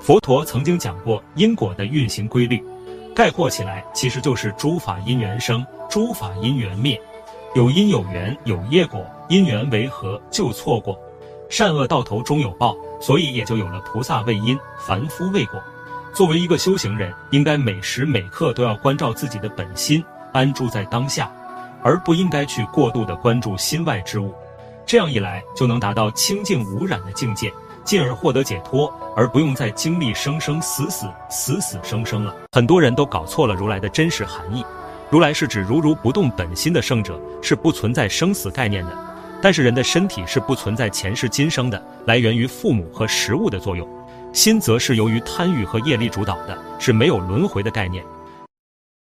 佛陀曾经讲过因果的运行规律，概括起来其实就是诸法因缘生，诸法因缘灭，有因有缘有业果，因缘为合就错过，善恶到头终有报，所以也就有了菩萨为因，凡夫为果。作为一个修行人，应该每时每刻都要关照自己的本心，安住在当下，而不应该去过度的关注心外之物。这样一来，就能达到清净无染的境界。进而获得解脱，而不用再经历生生死死、死死生生了。很多人都搞错了如来的真实含义。如来是指如如不动本心的圣者，是不存在生死概念的。但是人的身体是不存在前世今生的，来源于父母和食物的作用。心则是由于贪欲和业力主导的，是没有轮回的概念。